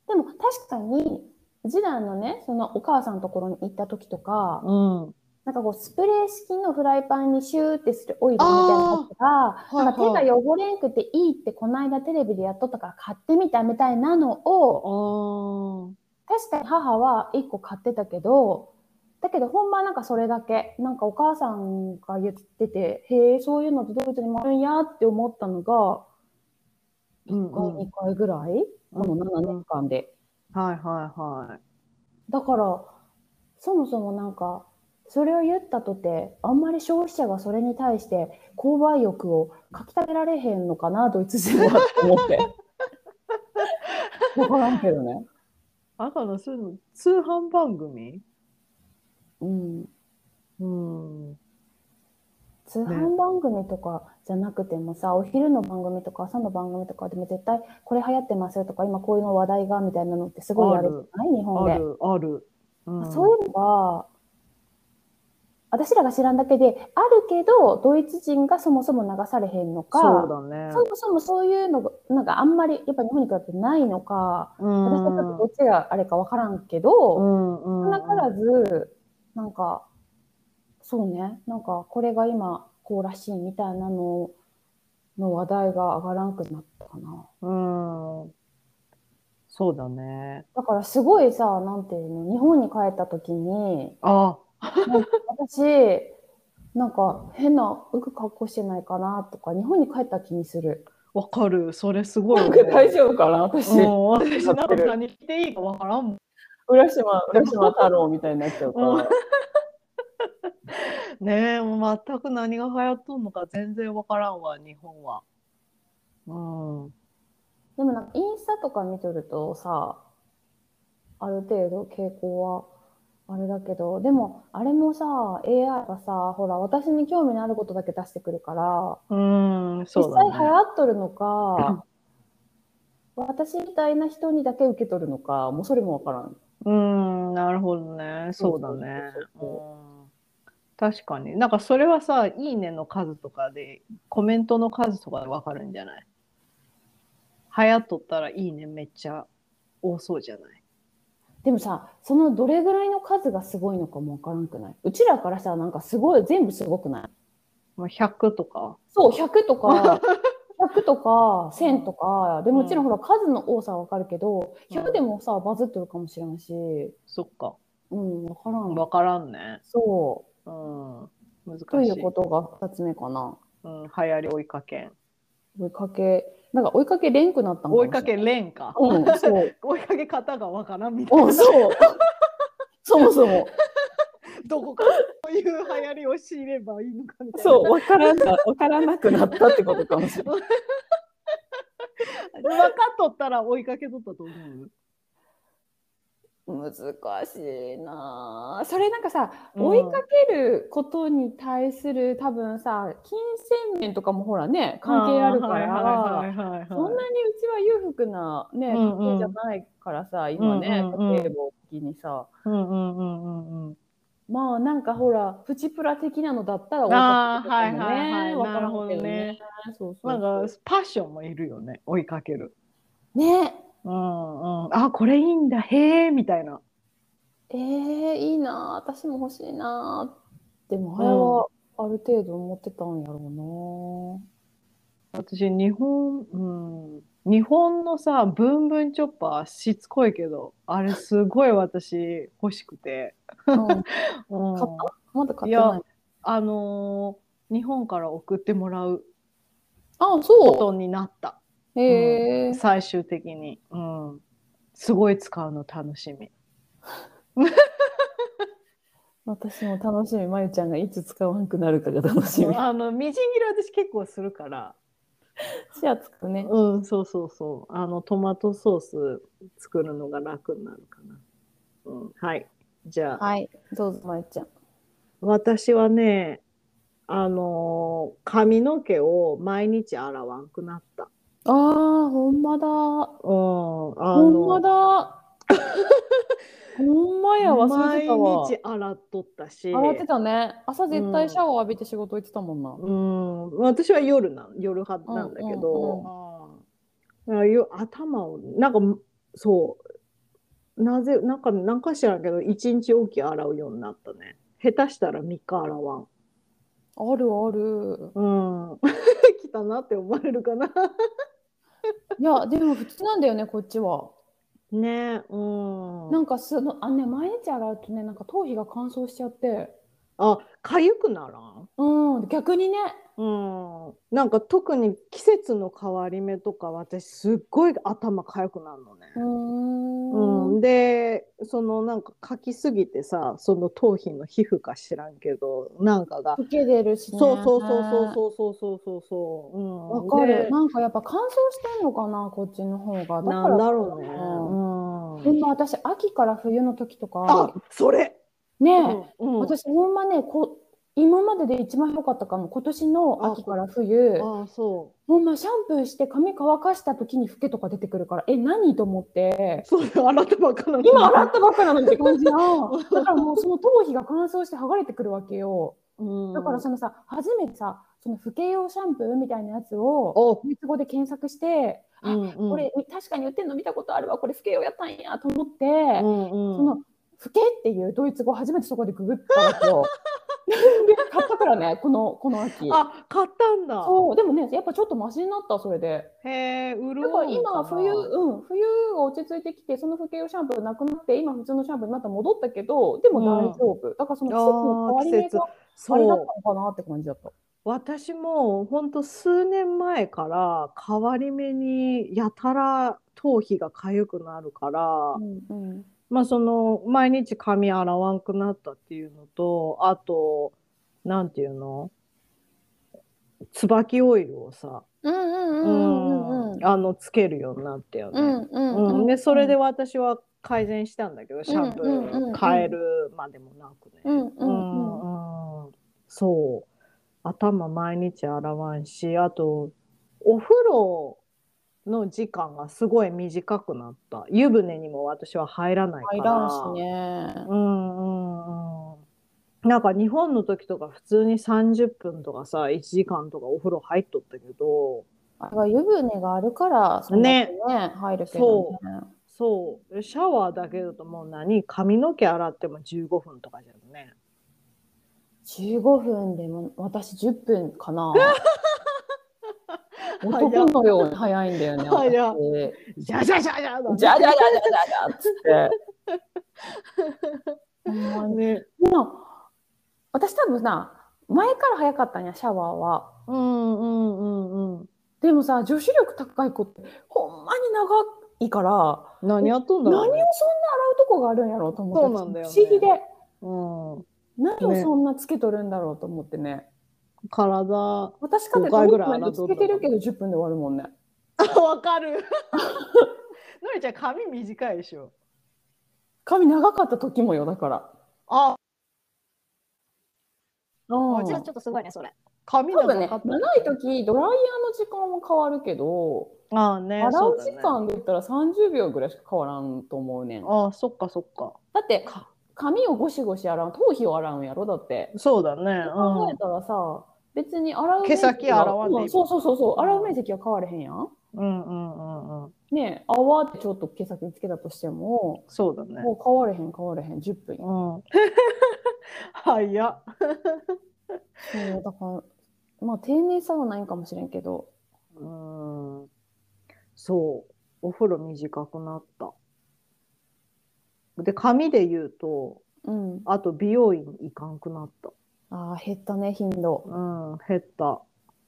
でも確かに、次男のね、そのお母さんのところに行った時とか、うん。なんかこうスプレー式のフライパンにシューってするオイルみたいなやつが、ーなんか手が汚れんくていいってこの間テレビでやっとったから買ってみたみたいなのを、あ確かに母は1個買ってたけど、だけどほんまなんかそれだけ、なんかお母さんが言ってて、へえ、そういうのってドイツにもあるんやって思ったのが、うん1回、2回ぐらい、この7年間で。あ。はいはいはい。だから、そもそもなんか、それを言ったとて、あんまり消費者がそれに対して購買欲をかきたてられへんのかな、ドイツ人はって思って。わからんけどね。あかのそういうの通販番組？うん。うん。通販番組とかじゃなくてもさ、お昼の番組とか朝の番組とかでも絶対これ流行ってますよとか、今こういうの話題がみたいなのってすごいあるじゃない？日本で。あるある。うんそういうのが、私らが知らんだけで、あるけど、ドイツ人がそもそも流されへんのか、そうだね。そもそもそういうのが、なんかあんまり、やっぱ日本に比べてないのか、うん私はちょっとどっちがあれかわからんけど、うんうん少なからず、なんか、そうね、なんかこれが今こうらしいみたいなのの話題が上がらんくなったかな。うん。そうだね。だからすごいさ、なんていうの、日本に帰った時に、あ、なんか私、なんか変な服格好してないかなとか、日本に帰った気にする。わかる。それすごい大丈夫かな私。うん、私なんか何していいかわからんもん。浦島、浦島太郎みたいになっちゃうから。うん [LAUGHS] ねえ、もう全く何が流行っとんのか全然わからんわ、日本は。うん。でもなんかインスタとか見とるとさ、ある程度傾向はあれだけど、でもあれもさ、AI がさ、ほら、私に興味のあることだけ出してくるから、うん、そ実うだね。際流行っとるのか、[CLEARS THROAT] 私みたいな人にだけ受け取るのか、もうそれもわからん。うん、なるほどね。そうだね。確かに。なんかそれはさ、いいねの数とかで、コメントの数とかでわかるんじゃない？流行っとったらいいねめっちゃ多そうじゃない？でもさ、そのどれぐらいの数がすごいのかもわからんくない？うちらからさ、なんかすごい、全部すごくない？まあ、100とか。そう、100とか、[LAUGHS] 100とか、1000とか、でもちろんほら数の多さはわかるけど、100でもさ、バズってるかもしれんし、そっか。うん、わからん。わからんね。そうん。難しい。う。ということが2つ目かな。うん、流行り追いかけん。追いかけ、なんか追いかけれんくなったんかもしれん追いかけれんか。うん、そう。追いかけ方がわからんみたいうん、な。そう。そもそも。どこからそういう流行りを仕入ればいいのかみたいな。そう、わからんな、わからなくなったってことかもしれない。[LAUGHS] 分かっとったら追いかけとったと思う？難しいな。あそれなんかさ、うん。追いかけることに対する多分さ金銭面とかもほらね関係あるから、そんなにうちは裕福なねうんうん。家庭じゃないからさ、今ね、うんうんうん。家庭簿的にさ。うんうんうんうんうん。まあなんかほらプチプラ的なのだったら追いかけてたもあーはいはいはいねわからんけどね。ね。そうそう。なんかパッションもいるよね。追いかける。ねうんうん。あこれいいんだへえみたいな。えー、いいなあ私も欲しいなあでもあれはある程度思ってたんやろ私、日本、うん。日本のさ、ブンブンチョッパーしつこいけど、あれすごい私欲しくて。うん、[LAUGHS] 買っうんたまだ買ってない？あのー日本から送ってもらうあ、こそとになった。う。へえ。最終的に。うん。すごい使うの楽しみ。[LAUGHS] 私も楽しみ。まゆちゃんがいつ使わなくなるかが楽しみ。あの、みじん切り私結構するから。シアつくね。うん、そうそうそう。あの、トマトソース作るのが楽になるかな。うん、はい。じゃあ、はい。どうぞ、まゆちゃん。私はね、あのー髪の毛を毎日洗わんくなった。ああ、ほんまだ。うん、あほんまだ。[LAUGHS] ほんまや、忘れてたわ毎。日洗っとったし、洗ってたね。朝絶対シャワー浴びて仕事行ってたもんな。うん、私は夜な夜派なんだけど、あよ頭をなんかそうなぜなんかなんか知らんけど一日おき洗うようになったね下手したら3日洗わんあるある。うん [LAUGHS] 来たなって思われるかないや、でも普通なんだよね、こっちは。ねうんなんかすのあね、毎日洗うとね、なんか頭皮が乾燥しちゃって。あ痒くならん？うん、逆にね。うん、なんか特に季節の変わり目とか私すっごい頭痒くなるのね。うーん。うん、でそのなんかかきすぎてさその頭皮の皮膚か知らんけどなんかが、老けてるしね。そうそうそうそうそうそうそうそうそう、うん、わかる。でなんかやっぱ乾燥してんのかな、こっちの方が。だからなんだろうね、うんうんでも私、秋から冬の時とあか、それ、ね、うんうん。私ほんまねこ今までで一番良かったかも。今年の秋から冬。あそほんまシャンプーして髪乾かした時にフケとか出てくるから。え何と思って？うそう洗ったばっかなのに今洗ったばっかなのにって感じな [LAUGHS] だからもうその頭皮が乾燥して剥がれてくるわけよ。うん。だからそのさ初めてさそのフケ用シャンプーみたいなやつをお、ドイツ語で検索して、あうんうん。これ確かに売ってんの見たことあるわ。これフケ用やったんやと思って、うんうん、その「ふけ」っていうドイツ語初めてそこでググったわけよ。[LAUGHS] で買ったからねこのこの秋。あ買ったんだそうでもねやっぱちょっとマシになったそれで。へえ潤うのだから今冬うん冬が落ち着いてきてそのふけ用シャンプーなくなって今普通のシャンプーにまた戻ったけどでも大丈夫。だからその季節の変わり目があれだったのかなって感じだった。私も本当数年前から変わり目にやたら頭皮が痒くなるから、うんうんまあその毎日髪洗わんくなったっていうのとあとなんていうの？椿オイルをさ、うんうんうんうんうんあのつけるようになったよね。うんうんううん。ん。でそれで私は改善したんだけどシャンプー変えるまでもなくね。うんうんうん。そう。頭毎日洗わんしあとお風呂の時間がすごい短くなった。湯船にも私は入らないから。入らんしね。うんうんうん。なんか日本の時とか普通に30分とかさ1時間とかお風呂入っとったけど。あが湯船があるからそんなにね入るけどね。そう。シャワーだけだともう何髪の毛洗っても15分とかじゃんね。15分でも私10分かな。[LAUGHS] 男のように早いんだよね。早私じゃじゃじゃじゃじゃじゃじゃじゃじゃっつって。ほんまにね今私多分な前から早かったんやシャワーは。うんうんうんうんでもさ女子力高い子ってほんまに長いから何やっとんだ何をそんな洗ろうとこがあるんやろうと思ってそうなんだよね不思議でうん何をそんなつけとるんだろうと思ってね体。私かって5回ぐらい洗っつけてるけど10分で終わるもんね。[LAUGHS] わかる。[LAUGHS] のりちゃん髪短いでしょ。髪長かった時もよだから。あ。うんじゃあちょっとすごいねそれ。髪多分ね長かった。長い時ドライヤーの時間は変わるけどああね洗そう時間で言ったら30秒ぐらいしか変わらんと思うねん。ああそっかそっか。だって髪をゴシゴシ洗う頭皮を洗うんやろだって。そうだね。考えたらさ、別に洗う毛先洗わんでいいうんそうそうそうそう洗う面積は変われへんやんうんうんうんうんねえ泡ってちょっと毛先につけたとしてもそうだねもう変われへん変われへん10分やうん [LAUGHS] 早っそうだからまあ丁寧さはないんかもしれんけどうん。そう。お風呂短くなった。で、髪で言うと、うん。あと美容院行かんくなった。ああ、減ったね、頻度。うん、減った。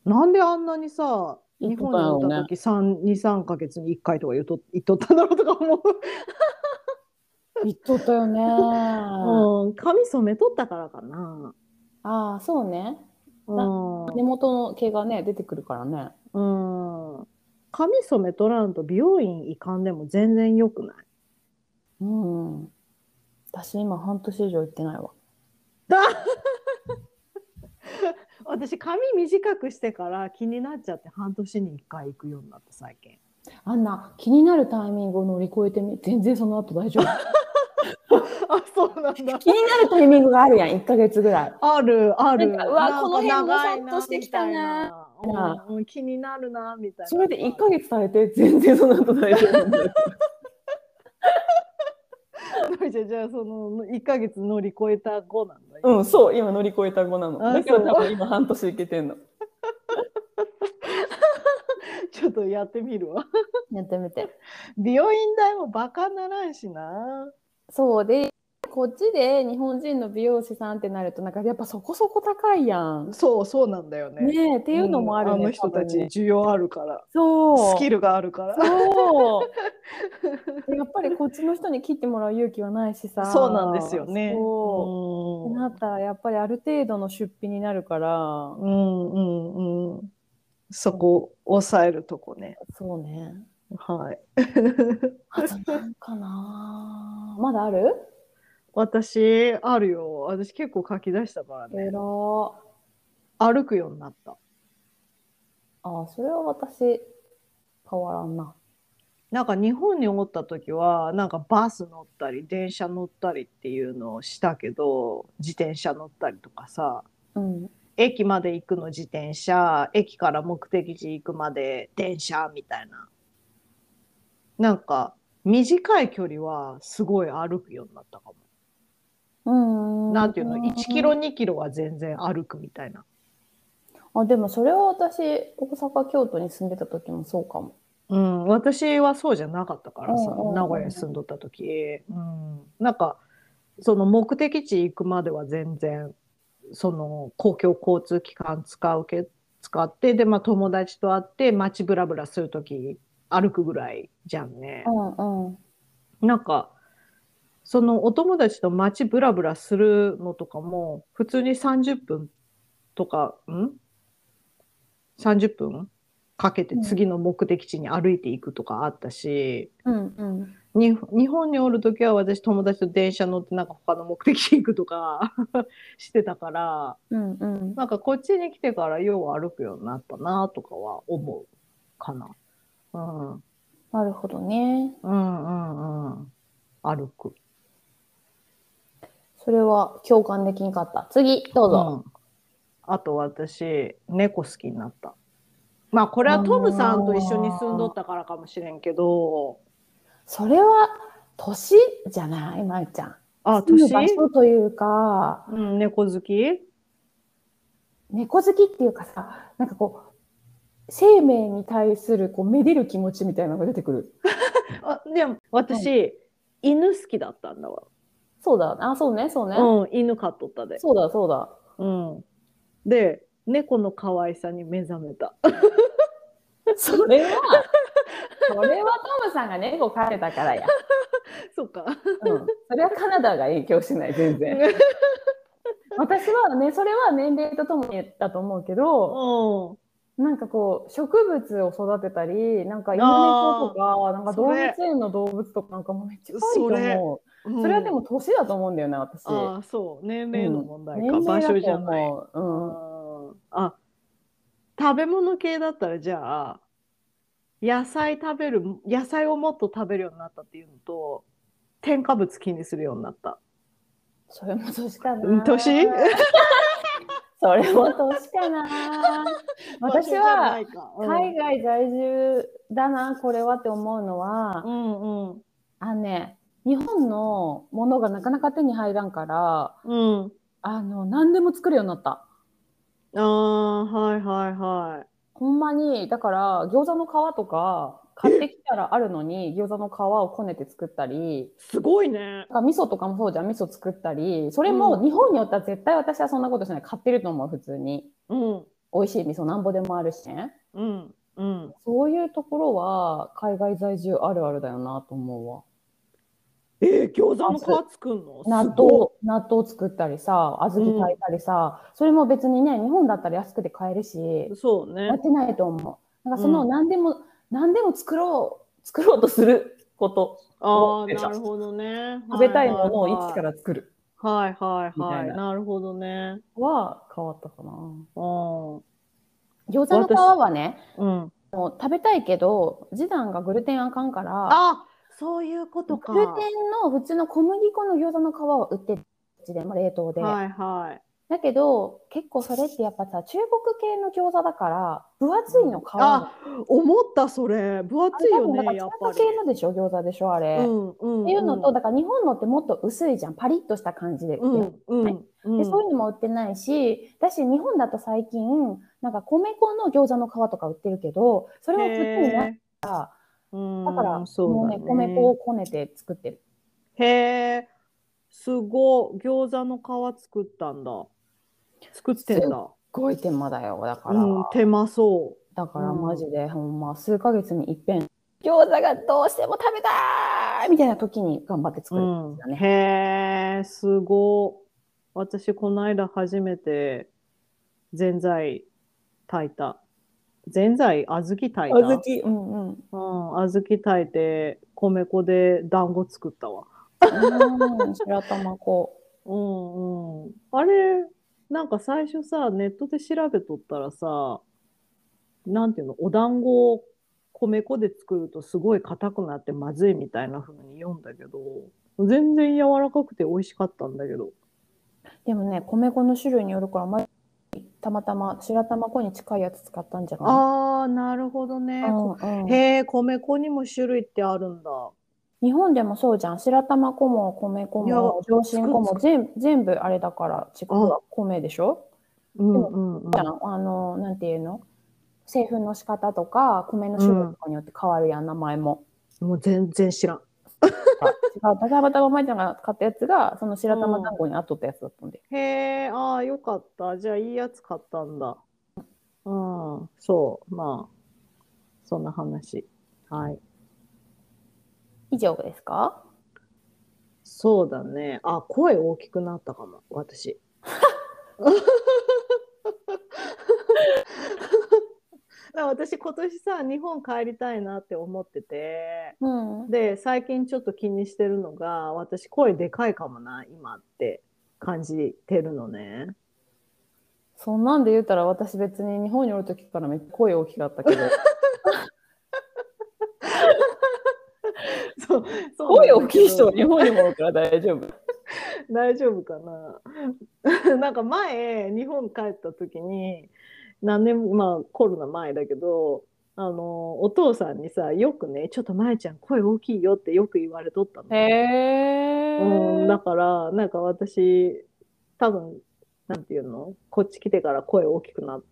なんであんなにさ、日本におった時、三2、3ヶ月に1回とか言うと言っとったんだろうとか思う。[LAUGHS] 言っとったよね。うん、髪染めとったからかな。ああ、そうね。うん。根元の毛がね、出てくるからね。うん。髪染めとらんと美容院行かんでも全然良くないうん。私今半年以上行ってないわ。私髪短くしてから気になっちゃって半年に1回行くようになった最近。あんな気になるタイミングを乗り越えてみ、全然その後大丈夫？[LAUGHS] あ、そうなんだ。[LAUGHS] 気になるタイミングがあるやん、1ヶ月ぐらい。あるある。うわこの辺もさっとしてきたなうんうん気になるなみたいな。それで1ヶ月耐えて、全然その後大丈夫 [LAUGHS] じゃあじゃあその1ヶ月乗り越えた後なんだ。うん、そう、今乗り越えた子なの。あだから多分今半年いけてんの。[LAUGHS] ちょっとやってみるわ。やってみて。美容院代もバカならんしな。そうで、こっちで日本人の美容師さんってなると、なんかやっぱそこそこ高いやん。そうそうなんだよね。ねえ、っていうのもあるね。うんあの人たち需要あるから。そう。スキルがあるから。そう。で [LAUGHS] やっぱりこっちの人に切ってもらう勇気はないしさ。そうなんですよね。そう。ってなったらやっぱりある程度の出費になるから、うんうんうん。そこ抑えるとこね。そうね。はい。あとなんかなまだある？私あるよ。私結構書き出したからえね。らー歩くようになった。あ、それは私、変わらんな。なんか日本におった時はなんかバス乗ったり電車乗ったりっていうのをしたけど自転車乗ったりとかさうん。駅まで行くの自転車駅から目的地行くまで電車みたいななんか短い距離はすごい歩くようになったかも。うん。なんていうの？1キロ2キロは全然歩くみたいな。あ、でもそれは私、大阪、京都に住んでた時もそうかも。うん、私はそうじゃなかったからさ、名古屋に住んどった時、うん、なんかその目的地行くまでは全然その公共交通機関使うけ使ってで、まあ、友達と会って街ブラブラする時歩くぐらいじゃんね。うんうん。なんかそのお友達と街ブラブラするのとかも普通に30分とかん？30分かけて次の目的地に歩いていくとかあったし、うんうん。に日本におる時は私友達と電車乗ってなんか他の目的地行くとか [LAUGHS] してたからうんうん。なんかこっちに来てからよう歩くようになったなとかは思うかな。うん、なるほどね。うんうんうん歩く。それは共感できんかった。次、どうぞ。うん、あと私猫好きになった。まあこれはトムさんと一緒に住んどったからかもしれんけどそれは、年じゃないまゆちゃん。あ年場所というか、うん、猫好き？猫好きっていうかさ、なんかこう、生命に対するこうめでる気持ちみたいなのが出てくる。[LAUGHS] あでも私、犬好きだったんだわ。そうだ。あ、そうね、そうね。うん、犬飼っとったで。そうだ、そうだ。うん。で、猫の可愛さに目覚めた。[LAUGHS] それは、それはトムさんが猫飼ってたからや。[LAUGHS] そっか。うん。それはカナダが影響しない、全然。[LAUGHS] 私はね、それは年齢とともにだと思うけど、うん。なんかこう、植物を育てたり、なんか犬猫とか、なんか動物園の動物とかなんかもめっちゃ可愛いと思う。それはでも年だと思うんだよね、私。ああ、そう。年齢の問題か。うん場所じゃ年ない。ううんあ、食べ物系だったらじゃあ、野菜食べる、野菜をもっと食べるようになったっていうのと、添加物気にするようになった。それも年かうんな。年？[LAUGHS] それも年かな。[LAUGHS] 私は海海外在住だな、これはって思うのはう、んうんあのね、日本のものがなかなか手に入らんから、うん。あの、何でも作るようになった。ああ、はいはいはい。ほんまに、だから餃子の皮とか買ってきたらあるのに餃子の皮をこねて作ったり、すごいね。味噌とかもそうじゃん、味噌作ったり、それも日本によっては絶対私はそんなことしない。買ってると思う、普通に。うん。美味しい味噌なんぼでもあるしね。うん。うん。そういうところは海外在住あるあるだよなと思うわ。えー、餃子の皮作るの？納豆、納豆作ったりさ、小豆炊いたりさ、それも別にね、日本だったら安くて買えるし、そうねやっ。てないと思う。なんかそのうん何でも、何でも作ろう、作ろうとすること、ああ、なるほどね。食べたいものをはい一から作る？はいはいはい。なるほどね。は変わったかな。うん。餃子の皮はね、うん。もう食べたいけど、次男がグルテンあかんから、あ、そういうことか。グルテンの普通の小麦粉の餃子の皮を売ってるで、まあ、冷凍で。はいはい。だけど、結構それってやっぱさ、中国系の餃子だから、分厚いの皮が。あ、思ったそれ。分厚いよね、中華系のでしょ餃子でしょあれ。うんうん。っていうのと、だから日本のってもっと薄いじゃん。パリッとした感じで。うんうんうん。でそういうのも売ってないし、だし日本だと最近、なんか米粉の餃子の皮とか売ってるけど、それも普通にないへから、ーだから、そうもうね、だ米粉をこねて作ってる。へえ、すごい。餃子の皮作ったんだ。作ってんだ。すごい手間だよ。だから、うん、手間そだからうんマジで、ほんま、数ヶ月に一遍、餃子がどうしても食べたいみたいな時に頑張ってう。作るうんんですよね。へえ、すごい。私、この間初めて、ぜんざい炊いた。ぜんざい、小豆炊いた？小豆、うんうん。うん、小豆炊いて、米粉で団子作ったわ。うん、[LAUGHS] 白玉粉。うんうん。あれ、なんか最初さ、ネットで調べとったらさ、なんていうの、お団子を米粉で作るとすごい硬くなってまずいみたいな風に読んだけど、全然柔らかくて美味しかったんだけど。でもね、米粉の種類によるから、またまたま白玉粉に近いやつ使ったんじゃない？ああ、なるほどね。こうんうんへえ、米粉にも種類ってあるんだ。日本でもそうじゃん。白玉粉も米粉も上新粉も全全部あれだから、違うわ米でしょ？うんうんうん。あの、なんていうの？製粉の仕方とか、米の種類とかによって変わるやん、名前も。もう全然知らん。違う。たまたままいちゃんが買ったやつが、その白玉団子にあっとったやつだったんで。へえ、ああ、よかった。じゃあ、いいやつ買ったんだ。うん、そう、まあ、そんな話。はい。以上ですか？そうだね。あ、声大きくなったかも、私。[LAUGHS] 私、今年さ、日本帰りたいなって思ってて、うん。で、最近ちょっと気にしてるのが、私、声でかいかもな、今って感じてるのね。そんなんで言ったら私別に日本におる時からめっちゃ声大きかったけど、そうそう声大きい人は日本にもおるから大丈夫。大丈夫かな [LAUGHS] なんか前日本帰った時に何年もまあコロナ前だけどあのお父さんにさよくね「ちょっと舞ちゃん声大きいよ」ってよく言われとったの。へうん、だー。からなんか私多分なんていうの？こっち来てから声大きくなっ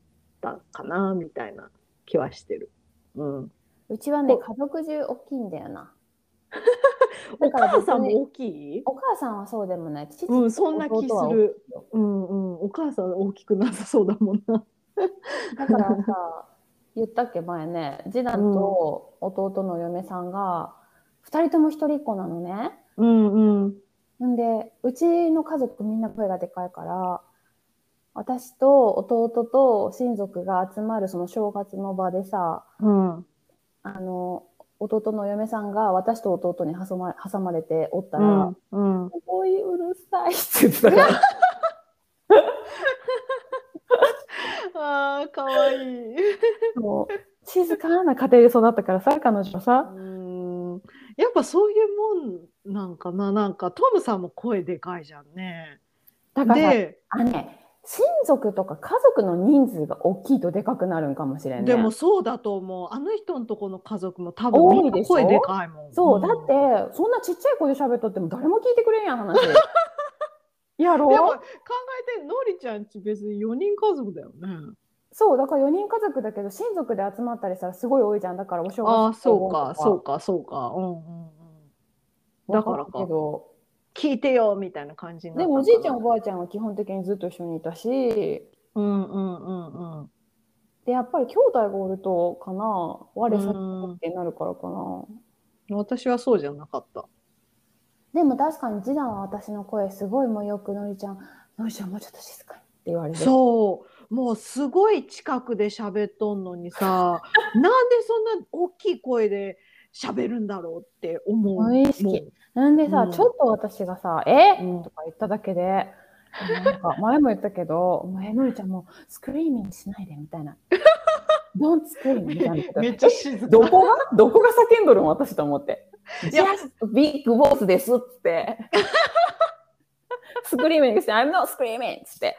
たかなみたいな気はしてる。うん、うちはね、家族中大きいんだよな。[LAUGHS] お母さんも大きい？お母さんはそうでもない。父とうん、そんな気弟は大きいする。ようんうん、お母さん大きくなさそうだもんな。[LAUGHS] だからさ、言ったっけ前ね、次男と弟の嫁さんが、二人とも一人っ子なのね。うんうん。んで、うちの家族みんな声がでかいから、私と弟と親族が集まるその正月の場でさ、うん。あの、弟の嫁さんが私と弟に挟ま挟まれておったら、うん。うん。すごいうるさいって言ってたから。[LAUGHS] ああ、かわいい。もう静かな家庭で育ったからさ、彼女はさ。うん。やっぱそういうもんなんかな。なんかトムさんも声でかいじゃんね。だからあのね、親族とか家族の人数が大きいとでかくなるんかもしれんね。でもそうだと思う。あの人のとこの家族も多分みん多いでしょ？な声でかいもん。そう、んだって、そんなちっちゃい声で喋っとっても誰も聞いてくれんやん、話。[LAUGHS] やろ？でも考えて、のりちゃんち別に4人家族だよね。そう、だから4人家族だけど、親族で集まったりしたらすごい多いじゃん。だからお正月ああ、そうか、そうか、そうか。うんうんうん。だからかけど、聞いてよみたいな感じになでったのかなもおじいちゃんおばあちゃんは基本的にずっと一緒にいたし、うんうんうんうん。で、やっぱり兄弟がおるとかな、我先うんってなるからかな。私はそうじゃなかった。でも確かに次男は私の声すごいもうよくのりちゃん、のりちゃんもうちょっと静かにって言われる。そう、もうすごい近くで喋っとんのにさ、[LAUGHS] なんでそんな大きい声で喋るんだろうって思う。無意識なんでさ、うんちょっと私がさ、え、うんとか言っただけで、なんか前も言ったけど、もうえのりちゃんもう screaming しないでみたいな。[LAUGHS] Don't scream みたいなめっちゃ静か。どこが？どこが叫んどるの私と思って。いや Just big voice ですっつって。[LAUGHS] screaming して、I'm not screaming! っつって。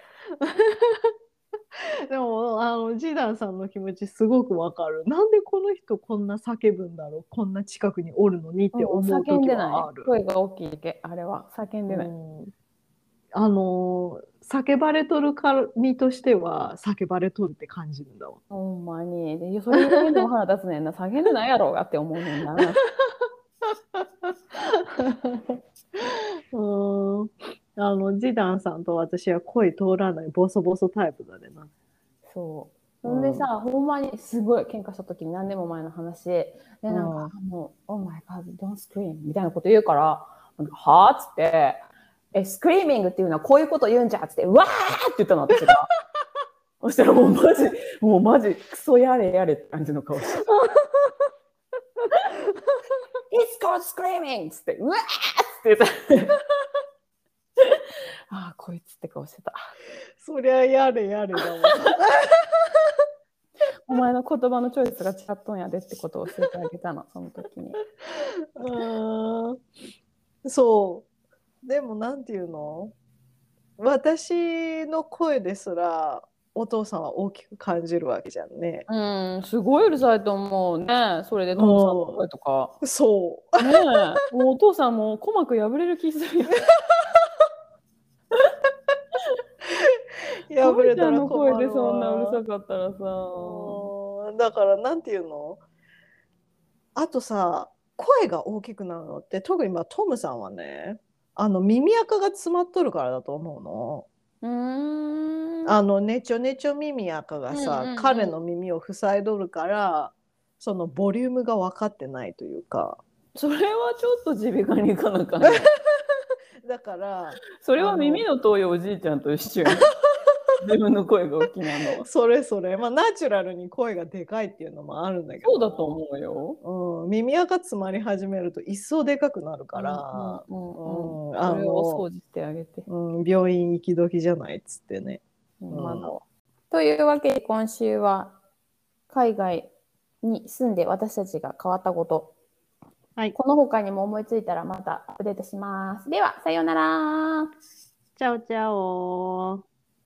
でも、あの、ジーダンさんの気持ちすごくわかる。なんでこの人こんな叫ぶんだろう？こんな近くにおるのにって思う叫ん時でない。はある。声が大きいけ、あれは。叫んでない。うんあの叫ばれとる身としては叫ばれとるって感じるんだわ。ほんまに。で、それ言うのも腹立つねんな。叫んでないやろうがって思うねんな。[LAUGHS] うんあのジダンさんと私は声通らないボソボソタイプだねな。そう。そんでさ、ほんまにすごい喧嘩した時に何年も前の話で、なんか、もう、Oh my God, don't scream みたいなこと言うから、はぁっつって、え、スクリーミングっていうのはこういうこと言うんじゃっつって、うわーって言ったの、私が。[LAUGHS] そしたらもうマジ、もうマジ、クソやれやれって感じの顔して。[LAUGHS] It's called screaming! っつって、うわーっつって言った。[LAUGHS] ああ、こいつって顔してた。そりゃやれやれだわ。[LAUGHS] お前の言葉のチョイスが違っとんやでってことを教えてあげたの、その時に。うんそう。でもなんていうの？私の声ですらお父さんは大きく感じるわけじゃんね。うん、すごいうるさいと思うね。それでトムさんの声とか。そねえ、もうお父さんも鼓膜破れる気するよ。う。[LAUGHS] 破れたらの困るわ声でそんなうるさかったらさ。うんだからなんていうの？あとさ声が大きくなるのって特にまあトムさんはねあの耳垢が詰まっとるからだと思うの。うーん。あのねちょねちょ耳垢がさ、うんうんうん彼の耳を塞いどるからそのボリュームが分かってないというかそれはちょっと耳鼻科に行かなあかんね。[LAUGHS] だからそれは耳の遠いおじいちゃんと一緒。[LAUGHS] 自分の声が大きなのは。[LAUGHS] それそれまあナチュラルに声がでかいっていうのもあるんだけどそうだと思うよ。うん、耳垢詰まり始めると一層でかくなるから、うんうんうんうんあそれをおの掃除してあげて。うん、病院行き時じゃないっつってね。うんまだはというわけで今週は海外に住んで私たちが変わったこと、はいこの他にも思いついたらまたアップデートします。では、さようなら。チャオチャオ